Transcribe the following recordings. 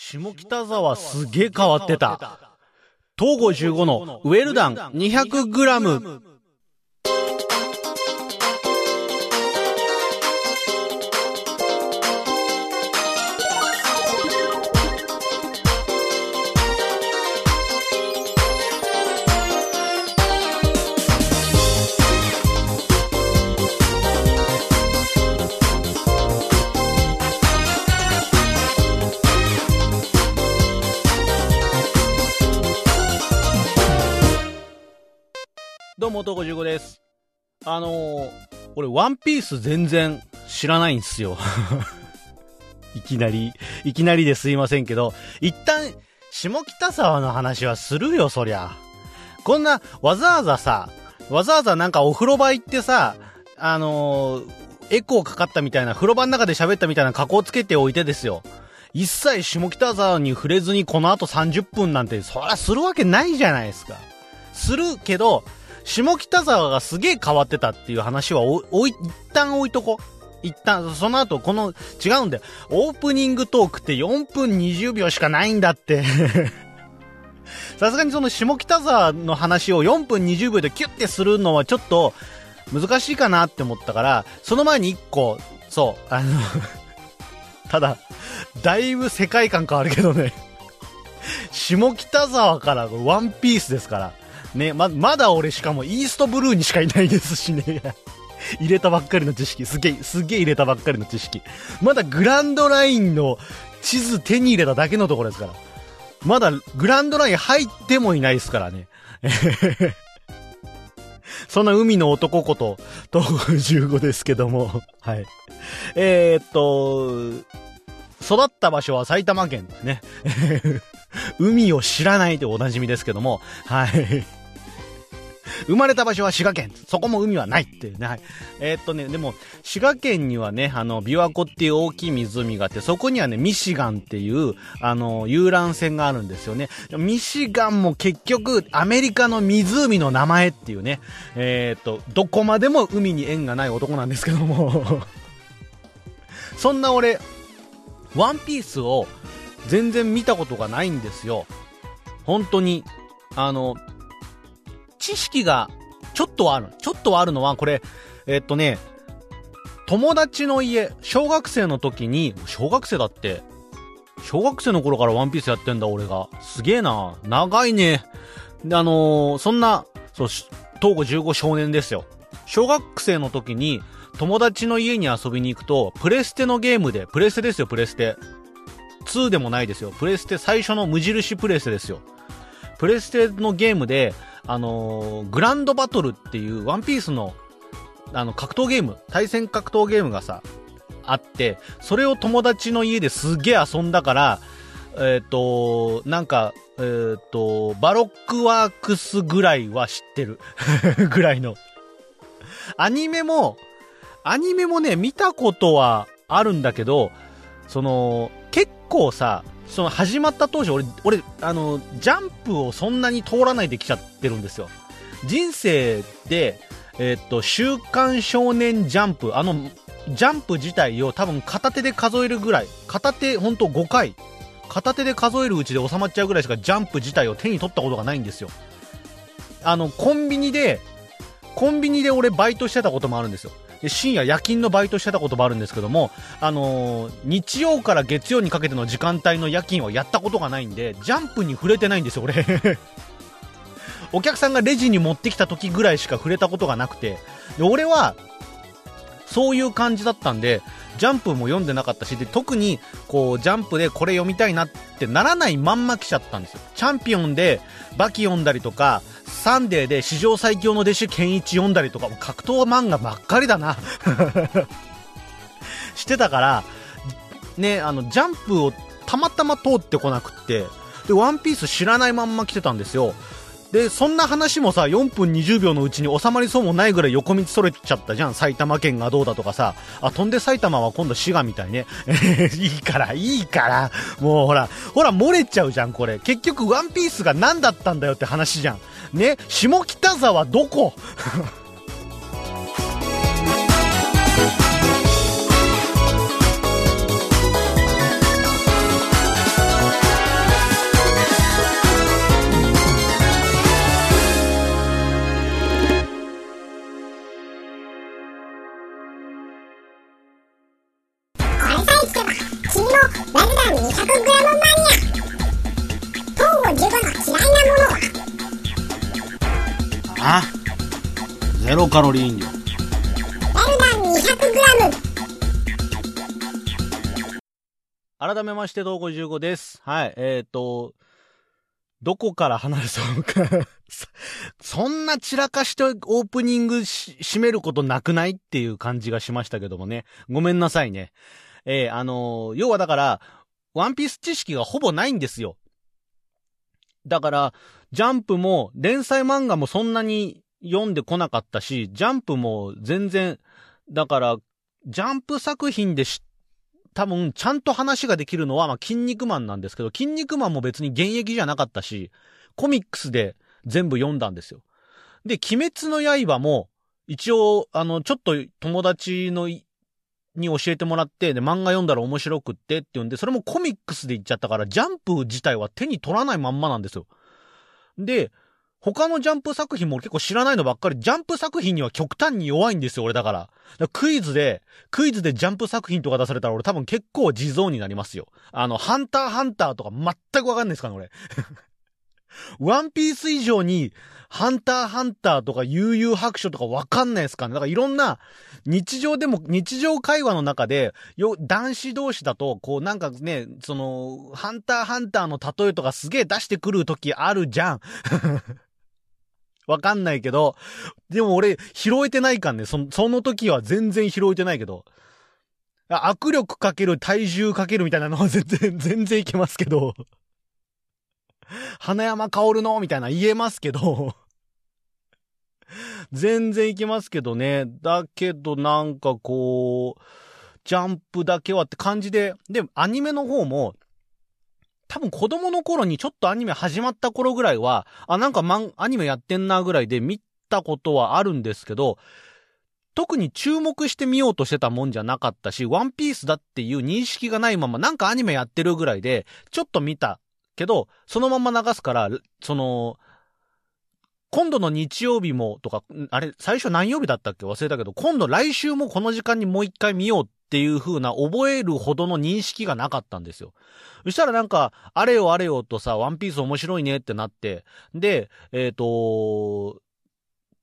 下北沢すげえ変わってた。東郷15のウェルダン 200g。も、東郷15です。あのー、俺、ワンピース全然知らないんですよ。いきなり、いきなりですいませんけど、一旦、下北沢の話はするよ、そりゃ。こんな、わざわざさ、わざわざなんかお風呂場行ってさ、あのー、エコーかかったみたいな、風呂場の中で喋ったみたいな加工つけておいてですよ。一切下北沢に触れずにこの後30分なんて、そりゃするわけないじゃないですか。するけど、下北沢がすげえ変わってたっていう話はお、おい、一旦置いとこ。一旦、その後、この、違うんだよ。オープニングトークって4分20秒しかないんだって。さすがにその下北沢の話を4分20秒でキュッてするのはちょっと難しいかなって思ったから、その前に1個、そう、あの ただ、だいぶ世界観変わるけどね。下北沢からワンピースですから。ね、ま、まだ俺しかもイーストブルーにしかいないですしね。入れたばっかりの知識。すげえ、すげえ入れたばっかりの知識。まだグランドラインの地図手に入れただけのところですから。まだグランドライン入ってもいないですからね。そんな海の男こと、東15ですけども。はい。えー、っと、育った場所は埼玉県ですね。海を知らないでおなじみですけども、はい。生まれた場所は滋賀県。そこも海はないっていうね。はい。えー、っとね、でも、滋賀県にはね、あの、琵琶湖っていう大きい湖があって、そこにはね、ミシガンっていう、あの、遊覧船があるんですよね。ミシガンも結局、アメリカの湖の名前っていうね、えー、っと、どこまでも海に縁がない男なんですけども、そんな俺、ワンピースを全然見たことがないんですよ。本当に。あの、知識がちょっとはある。ちょっとはあるのは、これ、えっとね、友達の家、小学生の時に、小学生だって、小学生の頃からワンピースやってんだ、俺が。すげえな。長いね。あのーそんな、そう、東郷15少年ですよ。小学生の時に、友達の家に遊びに行くと、プレステのゲームで、プレステですよ、プレステ。2でもないですよ。プレステ最初の無印プレステですよ。プレステのゲームで、あのーグランドバトルっていうワンピースの、あの、格闘ゲーム、対戦格闘ゲームがさ、あって、それを友達の家ですげえ遊んだから、えっ、と、なんか、えっ、と、バロックワークスぐらいは知ってる。ぐらいの。アニメも、アニメもね、見たことはあるんだけど、その、結構さ、その始まった当初、俺、俺、あの、ジャンプをそんなに通らないできちゃってるんですよ。人生で、えっと、週刊少年ジャンプ、あの、ジャンプ自体を多分片手で数えるぐらい、片手、ほんと5回、片手で数えるうちで収まっちゃうぐらいしかジャンプ自体を手に取ったことがないんですよ。あの、コンビニで、コンビニで俺バイトしてたこともあるんですよ。で深夜夜勤のバイトしてたこともあるんですけども、あのー日曜から月曜にかけての時間帯の夜勤はやったことがないんで、ジャンプに触れてないんですよ、俺。お客さんがレジに持ってきた時ぐらいしか触れたことがなくて、で俺は、そういう感じだったんで、ジャンプも読んでなかったし、で、特に、こう、ジャンプでこれ読みたいなってならないまんま来ちゃったんですよ。チャンピオンで、バキ読んだりとか、サンデーで史上最強の弟子ケンイチ読んだりとか、も格闘漫画ばっかりだな。してたから、ね、あの、ジャンプをたまたま通ってこなくって、で、ワンピース知らないまんま来てたんですよ。で、そんな話もさ、4分20秒のうちに収まりそうもないぐらい横道それちゃったじゃん。埼玉県がどうだとかさ。あ、飛んで埼玉は今度滋賀みたいね。いいから、いいから。もうほら、ほら、漏れちゃうじゃん、これ。結局、ワンピースが何だったんだよって話じゃん。ね、下北沢どこ？めまして、どうご15です。はい、えっ、と、どこから話そうか。そんな散らかしてオープニングし締めることなくないっていう感じがしましたけどもね。ごめんなさいね。えーあのー要はだから、ワンピース知識がほぼないんですよ。だから、ジャンプも、連載漫画もそんなに読んでこなかったし、ジャンプも全然、だから、ジャンプ作品で知っ多分、ちゃんと話ができるのは、まあ、筋肉マンなんですけど、筋肉マンも別に現役じゃなかったし、コミックスで全部読んだんですよ。で、鬼滅の刃も、一応、あの、ちょっと友達の、に教えてもらって、で、漫画読んだら面白くってって言うんで、それもコミックスで言っちゃったから、ジャンプ自体は手に取らないまんまなんですよ。で、他のジャンプ作品も結構知らないのばっかり、ジャンプ作品には極端に弱いんですよ、俺だから。からクイズで、クイズでジャンプ作品とか出されたら俺多分結構地蔵になりますよ。あの、ハンターハンターとか全くわかんないですかね、俺。ワンピース以上に、ハンターハンターとか悠々白書とかわかんないですかね。だからいろんな、日常でも、日常会話の中で、よ、男子同士だと、こうなんかね、その、ハンターハンターの例えとかすげえ出してくる時あるじゃん。わかんないけど、でも俺、拾えてないかんね。そのその時は全然拾えてないけど。握力かける体重かけるみたいなのは 全然、全然いけますけど。花山薫のみたいな言えますけど。全然いけますけどね。だけどなんかこう、ジャンプだけはって感じで、で、アニメの方も、多分子供の頃にちょっとアニメ始まった頃ぐらいは、あ、なんかマン、アニメやってんなぐらいで見たことはあるんですけど、特に注目してみようとしてたもんじゃなかったし、ワンピースだっていう認識がないまま、なんかアニメやってるぐらいで、ちょっと見たけど、そのまま流すから、その、今度の日曜日もとか、あれ、最初何曜日だったっけ？忘れたけど、今度来週もこの時間にもう一回見ようっていう風な覚えるほどの認識がなかったんですよ。そしたらなんか、あれよあれよとさ、ワンピース面白いねってなって、で、えっ、と、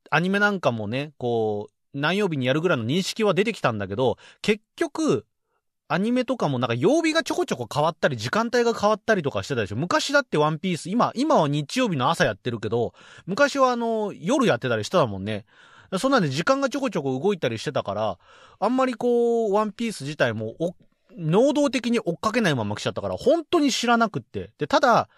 アニメなんかもね、こう、何曜日にやるぐらいの認識は出てきたんだけど、結局、アニメとかもなんか曜日がちょこちょこ変わったり、時間帯が変わったりとかしてたでしょ。昔だってワンピース、今、今は日曜日の朝やってるけど、昔はあの、夜やってたりしてたもんね。そんなんで時間がちょこちょこ動いたりしてたから、あんまりこう、ワンピース自体もお、能動的に追っかけないまま来ちゃったから、本当に知らなくって。で、ただ、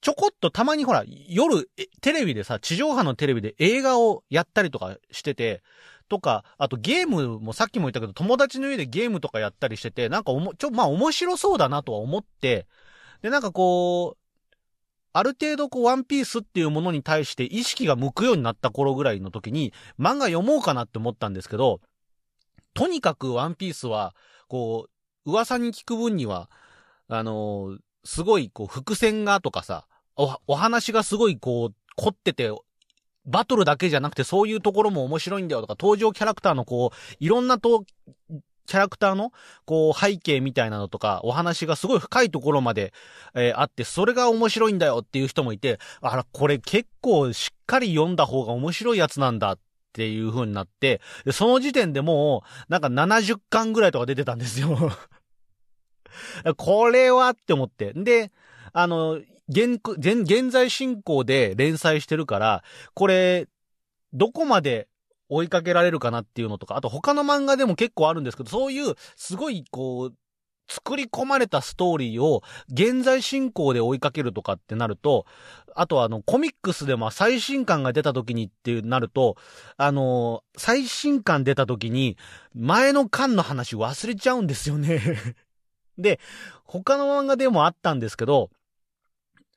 ちょこっとたまにほら、夜、テレビでさ、地上波のテレビで映画をやったりとかしてて、とか、あとゲームもさっきも言ったけど、友達の家でゲームとかやったりしてて、なんかおも、ちょ、まあ面白そうだなとは思って、で、なんかこう、ある程度こう、ワンピースっていうものに対して意識が向くようになった頃ぐらいの時に、漫画読もうかなって思ったんですけど、とにかくワンピースは、こう、噂に聞く分には、あのーすごいこう、伏線がとかさ、お、お話がすごいこう、凝ってて、バトルだけじゃなくてそういうところも面白いんだよとか、登場キャラクターのこう、いろんなと、キャラクターの、こう、背景みたいなのとか、お話がすごい深いところまで、えーあって、それが面白いんだよっていう人もいて、あら、これ結構しっかり読んだ方が面白いやつなんだっていう風になって、その時点でもう、なんか70巻ぐらいとか出てたんですよ。これはって思って。で、あの、現現在進行で連載してるから、これ、どこまで追いかけられるかなっていうのとか、あと他の漫画でも結構あるんですけど、そういう、すごい、こう、作り込まれたストーリーを現在進行で追いかけるとかってなると、あとあの、コミックスでも最新刊が出た時にってなると、あの、最新刊出た時に、前の巻の話忘れちゃうんですよね。で、他の漫画でもあったんですけど、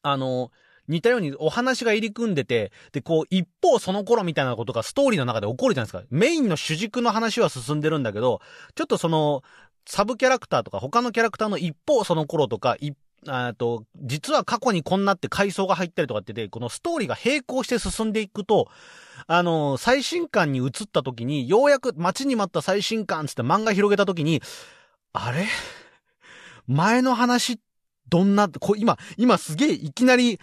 あの、似たようにお話が入り組んでて、で、こう、一方その頃みたいなことがストーリーの中で起こるじゃないですか。メインの主軸の話は進んでるんだけど、ちょっとその、サブキャラクターとか他のキャラクターの一方その頃とか、いあと、実は過去にこんなって階層が入ったりとかってて、このストーリーが並行して進んでいくと、あの、最新刊に移った時に、ようやく待ちに待った最新刊つって漫画広げた時に、あれ？前の話、どんな、こ今、今すげえいきなり、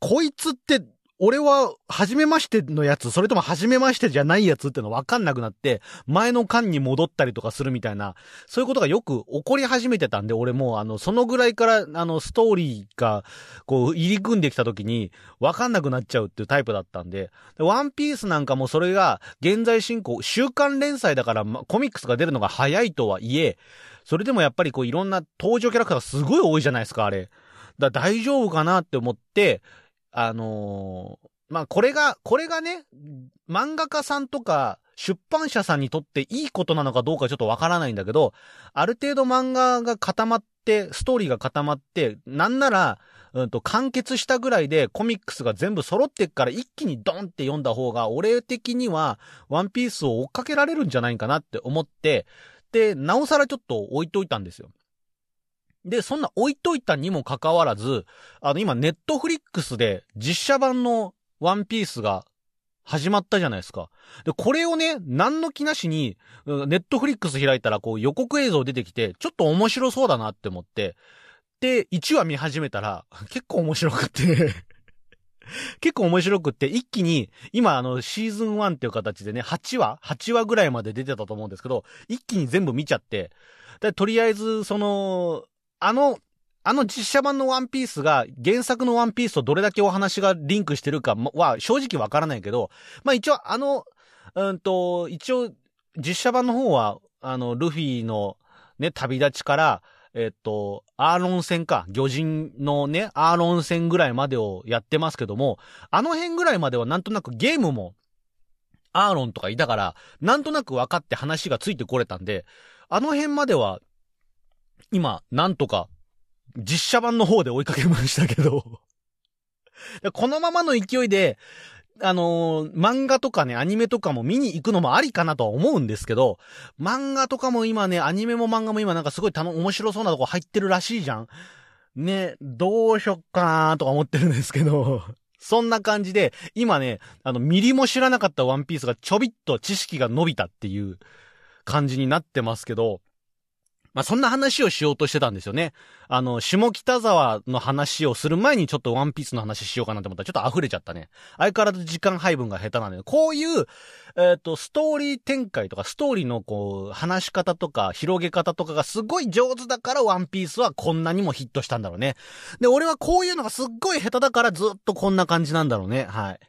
こいつって俺は、初めましてのやつ、それとも初めましてじゃないやつってのわかんなくなって、前の間に戻ったりとかするみたいな、そういうことがよく起こり始めてたんで、俺も、あの、そのぐらいから、あの、ストーリーが、こう、入り組んできた時に、わかんなくなっちゃうっていうタイプだったんで、でワンピースなんかもそれが、現在進行、週刊連載だから、ま、コミックスが出るのが早いとはいえ、それでもやっぱりこう、いろんな登場キャラクターがすごい多いじゃないですか、あれ。だ大丈夫かなって思って、あのー、まあ、これが、これがね、漫画家さんとか、出版社さんにとっていいことなのかどうかちょっとわからないんだけど、ある程度漫画が固まって、ストーリーが固まって、なんなら、うんと、完結したぐらいでコミックスが全部揃ってっから一気にドンって読んだ方が、俺的には、ワンピースを追っかけられるんじゃないかなって思って、で、なおさらちょっと置いといたんですよ。で、そんな置いといたにもかかわらず、あの、今、ネットフリックスで実写版のワンピースが始まったじゃないですか。で、これをね、何の気なしに、ネットフリックス開いたらこう予告映像出てきて、ちょっと面白そうだなって思って、で、1話見始めたら、結構面白くって 結構面白くって、一気に、今あの、シーズン1っていう形でね、8話 ?8 話ぐらいまで出てたと思うんですけど、一気に全部見ちゃって、で、とりあえず、その、あの、あの実写版のワンピースが原作のワンピースとどれだけお話がリンクしてるかは正直わからないけど、まあ一応あの、うんと、一応実写版の方は、あの、ルフィのね、旅立ちから、えっと、アーロン戦か、魚人のね、アーロン戦ぐらいまでをやってますけども、あの辺ぐらいまではなんとなくゲームも、アーロンとかいたから、なんとなく分かって話がついてこれたんで、あの辺までは、今、なんとか、実写版の方で追いかけましたけど。このままの勢いで、あのー、漫画とかね、アニメとかも見に行くのもありかなとは思うんですけど、漫画とかも今ね、アニメも漫画も今なんかすごいたの、面白そうなとこ入ってるらしいじゃん。ね、どうしよっかなとか思ってるんですけど、そんな感じで、今ね、あの、ミリも知らなかったワンピースがちょびっと知識が伸びたっていう感じになってますけど、まあ、そんな話をしようとしてたんですよね。あの、下北沢の話をする前にちょっとワンピースの話しようかなと思ったらちょっと溢れちゃったね。相変わらず時間配分が下手なんで、こういう、えっ、ー、と、ストーリー展開とか、ストーリーのこう、話し方とか、広げ方とかがすごい上手だからワンピースはこんなにもヒットしたんだろうね。で、俺はこういうのがすっごい下手だからずっとこんな感じなんだろうね。はい。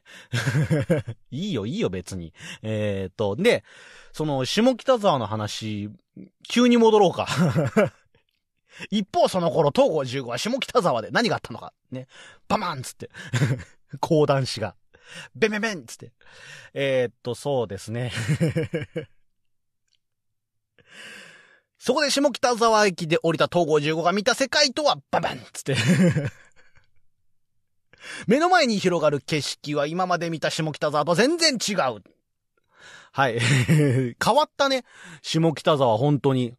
いいよ、いいよ、別に。えっ、ー、と、で、その、下北沢の話、急に戻ろうか。一方その頃、東郷15は下北沢で何があったのか。ね。バマンつって。講談師が。ベンベンベンつって。えー、っと、そうですね。そこで下北沢駅で降りた東郷15が見た世界とは、ババンつって。目の前に広がる景色は今まで見た下北沢と全然違う。はい。変わったね。下北沢、本当に。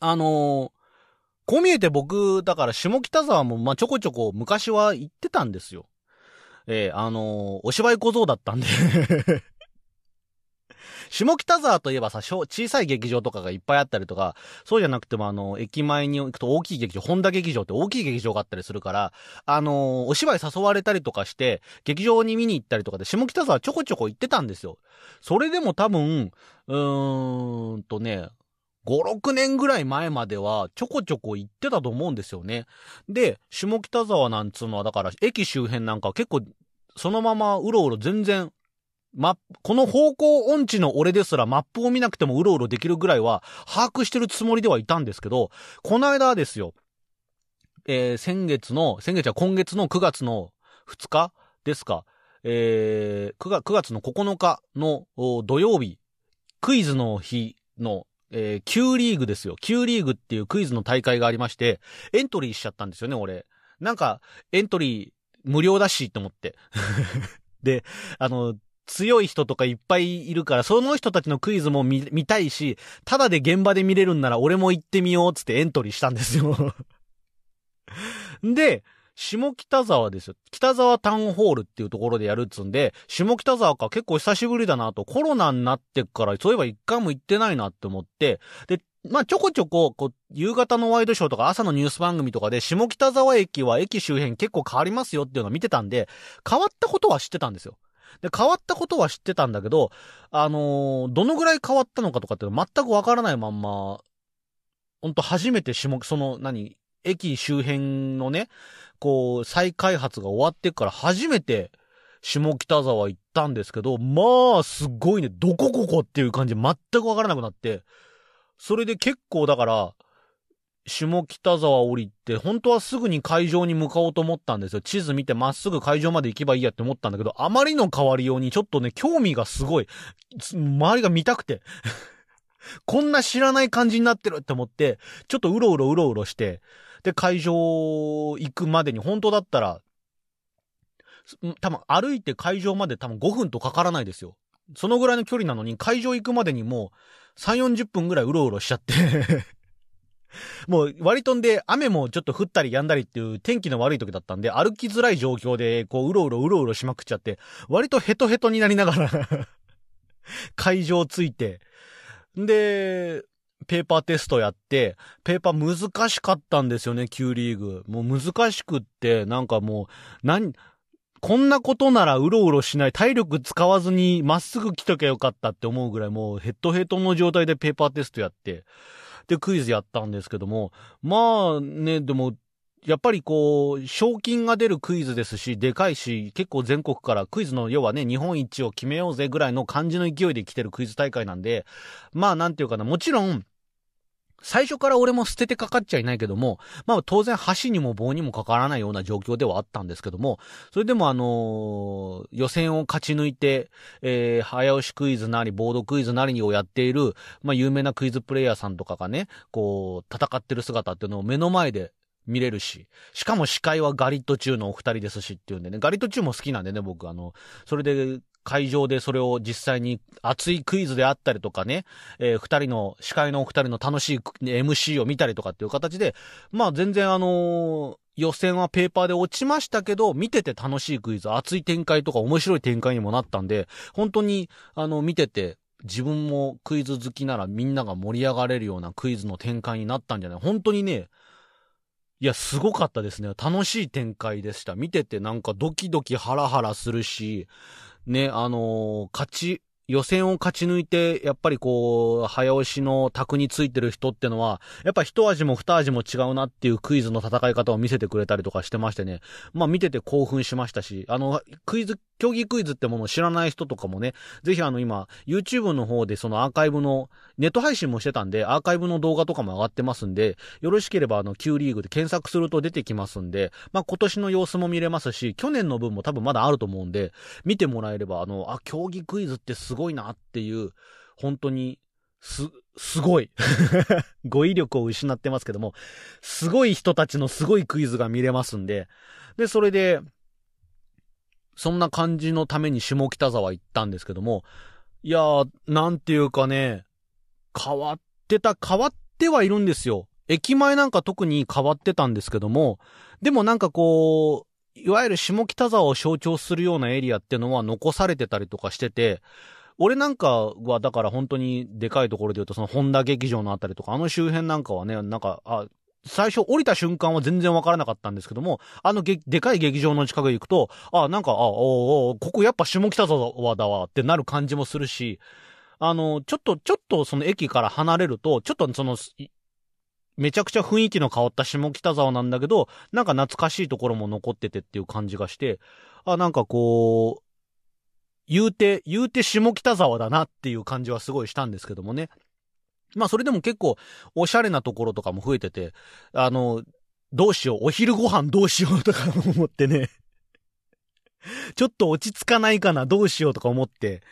あのー、こう見えて僕、だから下北沢も、ま、ちょこちょこ昔は行ってたんですよ。えー、あのー、お芝居小僧だったんで下北沢といえばさ、小さい劇場とかがいっぱいあったりとか、そうじゃなくてもあの、駅前に行くと大きい劇場、本田劇場って大きい劇場があったりするから、あのー、お芝居誘われたりとかして、劇場に見に行ったりとかで、下北沢ちょこちょこ行ってたんですよ。それでも多分、うーんとね、5、6年ぐらい前まではちょこちょこ行ってたと思うんですよね。で、下北沢なんつうのはだから駅周辺なんか結構そのままうろうろ全然ま、この方向音痴の俺ですらマップを見なくてもうろうろできるぐらいは把握してるつもりではいたんですけど、この間ですよ、えー、先月の、先月は今月の9月の2日ですか、えー、9, 月9月の9日の土曜日、クイズの日の、えー、Q リーグですよ。Q リーグっていうクイズの大会がありまして、エントリーしちゃったんですよね、俺。なんか、エントリー無料だし、と思って。で、あの、強い人とかいっぱいいるから、その人たちのクイズも見、見たいし、ただで現場で見れるんなら俺も行ってみようつってエントリーしたんですよ で、下北沢ですよ。北沢タウンホールっていうところでやるっつんで、下北沢か結構久しぶりだなと、コロナになってから、そういえば一回も行ってないなって思って、で、まあちょこちょこ、こう、夕方のワイドショーとか朝のニュース番組とかで、下北沢駅は駅周辺結構変わりますよっていうのを見てたんで、変わったことは知ってたんですよ。で、変わったことは知ってたんだけど、あのーどのぐらい変わったのかとかって全くわからないまんま、ほんと初めて下、その、何、駅周辺のね、こう、再開発が終わってから初めて、下北沢行ったんですけど、まあ、すごいね、どこここっていう感じ全くわからなくなって、それで結構だから、下北沢降りて、本当はすぐに会場に向かおうと思ったんですよ。地図見てまっすぐ会場まで行けばいいやって思ったんだけど、あまりの変わりようにちょっとね、興味がすごい、周りが見たくて。こんな知らない感じになってるって思って、ちょっとうろうろうろうろして、で、会場行くまでに本当だったら、多分歩いて会場まで多分5分とかからないですよ。そのぐらいの距離なのに会場行くまでにもう3、40分ぐらいうろうろしちゃって。もう割とんで雨もちょっと降ったり止んだりっていう天気の悪い時だったんで歩きづらい状況でこううろうろうろうろしまくっちゃって割とヘトヘトになりながら 会場着いてで、ペーパーテストやって、ペーパー難しかったんですよね、Q リーグ。もう難しくって、なんかもう、なん、こんなことならうろうろしない、体力使わずにまっすぐ来ときゃよかったって思うぐらいもうヘッドヘッドの状態でペーパーテストやって、で、クイズやったんですけども、まあね、でも、やっぱりこう、賞金が出るクイズですし、でかいし、結構全国からクイズの、要はね、日本一を決めようぜぐらいの感じの勢いで来てるクイズ大会なんで、まあなんていうかな、もちろん、最初から俺も捨ててかかっちゃいないけども、まあ当然橋にも棒にもかからないような状況ではあったんですけども、それでもあのー予選を勝ち抜いて、えー早押しクイズなり、ボードクイズなりをやっている、まあ有名なクイズプレイヤーさんとかがね、こう、戦ってる姿っていうのを目の前で見れるし、しかも司会はガリット中のお二人ですしっていうんでね、ガリット中も好きなんでね、僕。あの、それで会場でそれを実際に熱いクイズであったりとかね、えー二人の、司会のお二人の楽しい MC を見たりとかっていう形で、まあ全然あのー予選はペーパーで落ちましたけど、見てて楽しいクイズ、熱い展開とか面白い展開にもなったんで、本当に、あの、見てて、自分もクイズ好きならみんなが盛り上がれるようなクイズの展開になったんじゃない本当にね、いや、すごかったですね。楽しい展開でした。見ててなんかドキドキハラハラするし、ね、あのー勝ち、予選を勝ち抜いて、やっぱりこう、早押しの卓についてる人ってのは、やっぱ一味も二味も違うなっていうクイズの戦い方を見せてくれたりとかしてましてね。まあ見てて興奮しましたし、あの、クイズ、競技クイズってものを知らない人とかもね、ぜひあの今、YouTube の方でそのアーカイブの、ネット配信もしてたんで、アーカイブの動画とかも上がってますんで、よろしければあの Q リーグで検索すると出てきますんで、まあ今年の様子も見れますし、去年の分も多分まだあると思うんで、見てもらえれば、あの、あ、競技クイズってすごいごいなっていう、本当に、す、すごい。語彙力を失ってますけども、すごい人たちのすごいクイズが見れますんで、で、それで、そんな感じのために下北沢行ったんですけども、いやー、なんていうかね、変わってた、変わってはいるんですよ。駅前なんか特に変わってたんですけども、でもなんかこう、いわゆる下北沢を象徴するようなエリアっていうのは残されてたりとかしてて、俺なんかはだから本当にでかいところで言うとその本田劇場のあたりとかあの周辺なんかはね、なんか、あ、最初降りた瞬間は全然わからなかったんですけども、あのげでかい劇場の近くに行くと、あ、なんか、あ、おおここやっぱ下北沢だわってなる感じもするし、あの、ちょっと、ちょっとその駅から離れると、ちょっとその、めちゃくちゃ雰囲気の変わった下北沢なんだけど、なんか懐かしいところも残っててっていう感じがして、あ、なんかこう、言うて、言うて下北沢だなっていう感じはすごいしたんですけどもね。まあそれでも結構おしゃれなところとかも増えてて、あの、どうしよう、お昼ご飯どうしようとか思ってね。ちょっと落ち着かないかな、どうしようとか思って、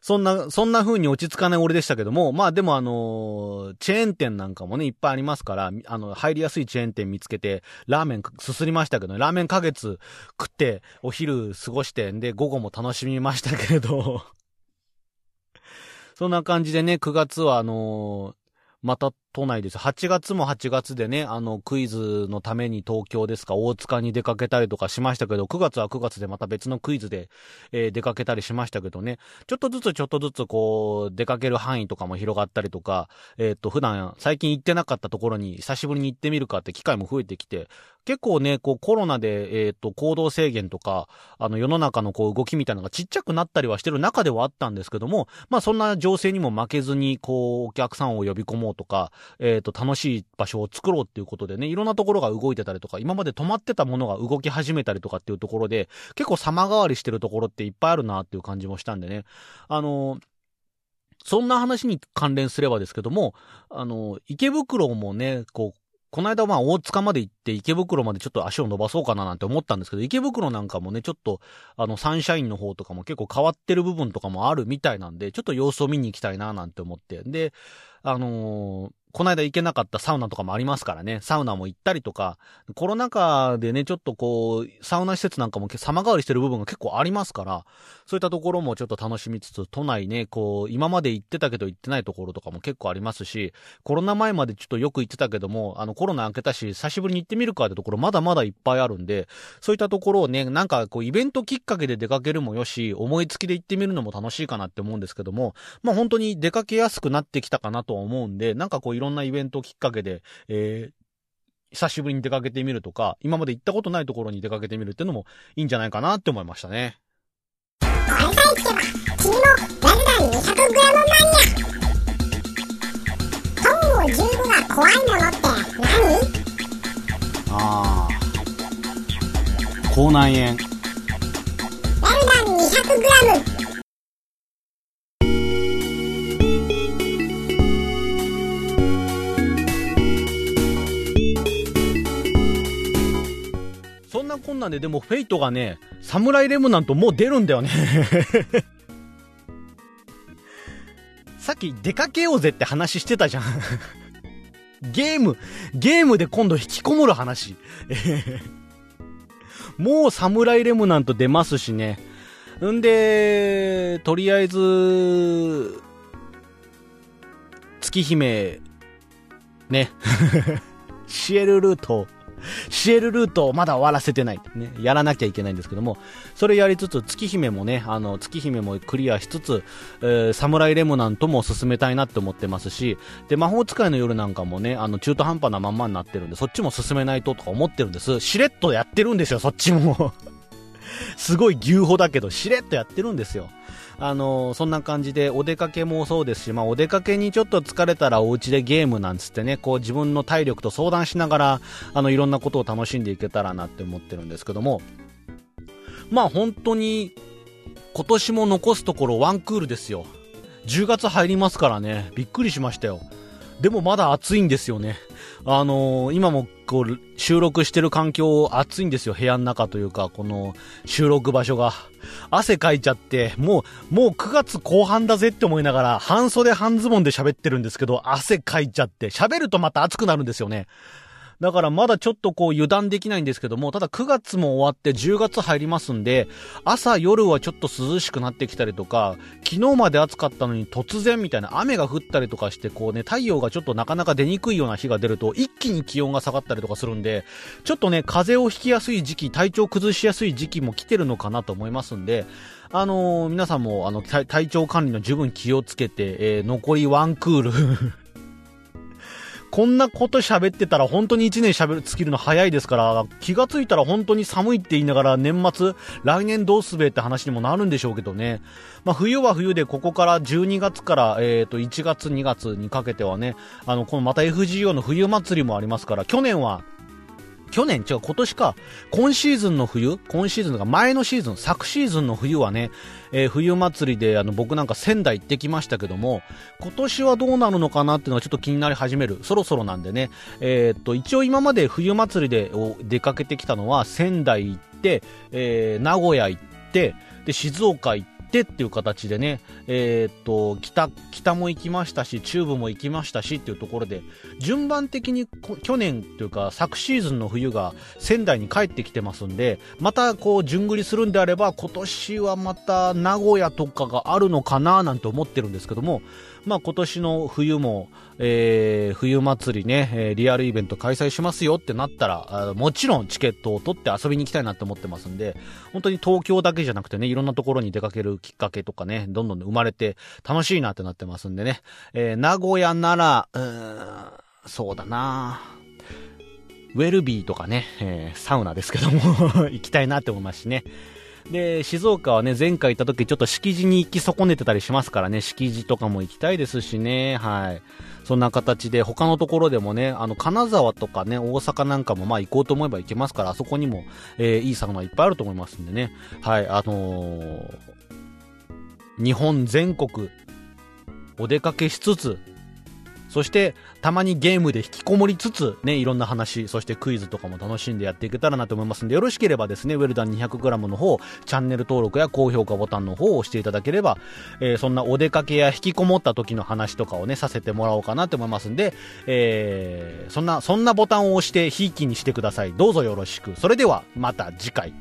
そんな、そんな風に落ち着かない俺でしたけども、まあでもあのーチェーン店なんかもね、いっぱいありますから、あの、入りやすいチェーン店見つけて、ラーメンすすりましたけどね、ラーメンか月食って、お昼過ごして、んで、午後も楽しみましたけれど、そんな感じでね、9月はあのーまた都内です。8月も8月でね、あの、クイズのために東京ですか、大塚に出かけたりとかしましたけど、9月は9月でまた別のクイズで、えー、出かけたりしましたけどね、ちょっとずつちょっとずつこう、出かける範囲とかも広がったりとか、えっ、と、普段最近行ってなかったところに久しぶりに行ってみるかって機会も増えてきて、結構ね、こうコロナで、えっ、と、行動制限とか、あの世の中のこう動きみたいなのがちっちゃくなったりはしてる中ではあったんですけども、まあそんな情勢にも負けずに、こう、お客さんを呼び込もうとか、えっ、と、楽しい場所を作ろうっていうことでね、いろんなところが動いてたりとか、今まで止まってたものが動き始めたりとかっていうところで、結構様変わりしてるところっていっぱいあるなっていう感じもしたんでね。あのそんな話に関連すればですけども、あの、池袋もね、こう、この間まあ大塚まで行って池袋までちょっと足を伸ばそうかななんて思ったんですけど、池袋なんかもね、ちょっとあのサンシャインの方とかも結構変わってる部分とかもあるみたいなんで、ちょっと様子を見に行きたいななんて思って。で、あのー、この間行けなかったサウナとかもありますからね、サウナも行ったりとか、コロナ禍でね、ちょっとこう、サウナ施設なんかも様変わりしてる部分が結構ありますから、そういったところもちょっと楽しみつつ、都内ね、こう、今まで行ってたけど行ってないところとかも結構ありますし、コロナ前までちょっとよく行ってたけども、あのコロナ明けたし、久しぶりに行ってみるかってところまだまだいっぱいあるんで、そういったところをね、なんかこう、イベントきっかけで出かけるもよし、思いつきで行ってみるのも楽しいかなって思うんですけども、まあ本当に出かけやすくなってきたかなと思うんで、なんかこういろんなイベントきっかけで、えー、久しぶりに出かけてみるとか、今まで行ったことないところに出かけてみるっていうのもいいんじゃないかなって思いましたね。これさえ聞けば、君もラルダン 200g マニア。トンゴ15が怖いものって何ああ。口内炎。ダン 200g。んなこんなんで、でもフェイトがね、サムライレムナントもう出るんだよね さっき出かけようぜって話してたじゃんゲーム、ゲームで今度引きこもる話。もうサムライレムナント出ますしね。んで、とりあえず、月姫、ね。シエルルート、シエルルートをまだ終わらせてない。ね。やらなきゃいけないんですけども、それやりつつ、月姫もね、あの、月姫もクリアしつつ、えー、サムライレムナントも進めたいなって思ってますし、で、魔法使いの夜なんかもね、あの、中途半端なまんまになってるんで、そっちも進めないととか思ってるんです。しれっとやってるんですよ、そっちも。すごい牛歩だけど、しれっとやってるんですよ。あの、そんな感じで、お出かけもそうですし、まあ、お出かけにちょっと疲れたらお家でゲームなんつってね、こう自分の体力と相談しながら、あの、いろんなことを楽しんでいけたらなって思ってるんですけども、まあ本当に、今年も残すところワンクールですよ。10月入りますからね、びっくりしましたよ。でもまだ暑いんですよね。あのー、今もこう、収録してる環境暑いんですよ。部屋の中というか、この収録場所が。汗かいちゃって、もう、もう9月後半だぜって思いながら、半袖半ズボンで喋ってるんですけど、汗かいちゃって、喋るとまた暑くなるんですよね。だからまだちょっとこう油断できないんですけども、ただ9月も終わって10月入りますんで、朝夜はちょっと涼しくなってきたりとか、昨日まで暑かったのに突然みたいな雨が降ったりとかして、こうね、太陽がちょっとなかなか出にくいような日が出ると、一気に気温が下がったりとかするんで、ちょっとね、風邪をひきやすい時期、体調崩しやすい時期も来てるのかなと思いますんで、あのー、皆さんも、あの、体調管理の十分気をつけて、えー、残りワンクールこんなこと喋ってたら本当に1年喋る、尽きるの早いですから、気がついたら本当に寒いって言いながら年末、来年どうすべって話にもなるんでしょうけどね。まあ冬は冬でここから12月から、えっ、と1月2月にかけてはね、あの、このまた FGO の冬祭りもありますから、去年は去年、違う、今年か。今シーズンの冬今シーズンとか前のシーズン、昨シーズンの冬はね、えー、冬祭りで、あの、僕なんか仙台行ってきましたけども、今年はどうなるのかなっていうのがちょっと気になり始める。そろそろなんでね。えー、っと、一応今まで冬祭りで出かけてきたのは、仙台行って、えー、名古屋行って、で、静岡行って、ってっていう形でね、えー、っと、北、北も行きましたし、中部も行きましたしっていうところで、順番的に去年というか昨シーズンの冬が仙台に帰ってきてますんで、またこう、順繰りするんであれば、今年はまた名古屋とかがあるのかななんて思ってるんですけども、まあ今年の冬も、えー、冬祭りね、えー、リアルイベント開催しますよってなったら、もちろんチケットを取って遊びに行きたいなって思ってますんで、本当に東京だけじゃなくてね、いろんなところに出かけるきっかけとかね、どんどん生まれて楽しいなってなってますんでね、えー、名古屋なら、うーん、そうだなウェルビーとかね、えー、サウナですけども 行きたいなって思いますしね。で、静岡はね、前回行った時ちょっと敷地に行き損ねてたりしますからね、敷地とかも行きたいですしね、はい。そんな形で、他のところでもね、あの、金沢とかね、大阪なんかもまあ行こうと思えば行けますから、あそこにも、えー、いいサウナいっぱいあると思いますんでね、はい、あのー、日本全国、お出かけしつつ、そして、たまにゲームで引きこもりつつ、ね、いろんな話、そしてクイズとかも楽しんでやっていけたらなと思いますんで、よろしければですね、ウェルダン 200g の方、チャンネル登録や高評価ボタンの方を押していただければ、えー、そんなお出かけや引きこもった時の話とかをね、させてもらおうかなと思いますんで、えー、そんな、そんなボタンを押して、ひいきにしてください。どうぞよろしく。それでは、また次回。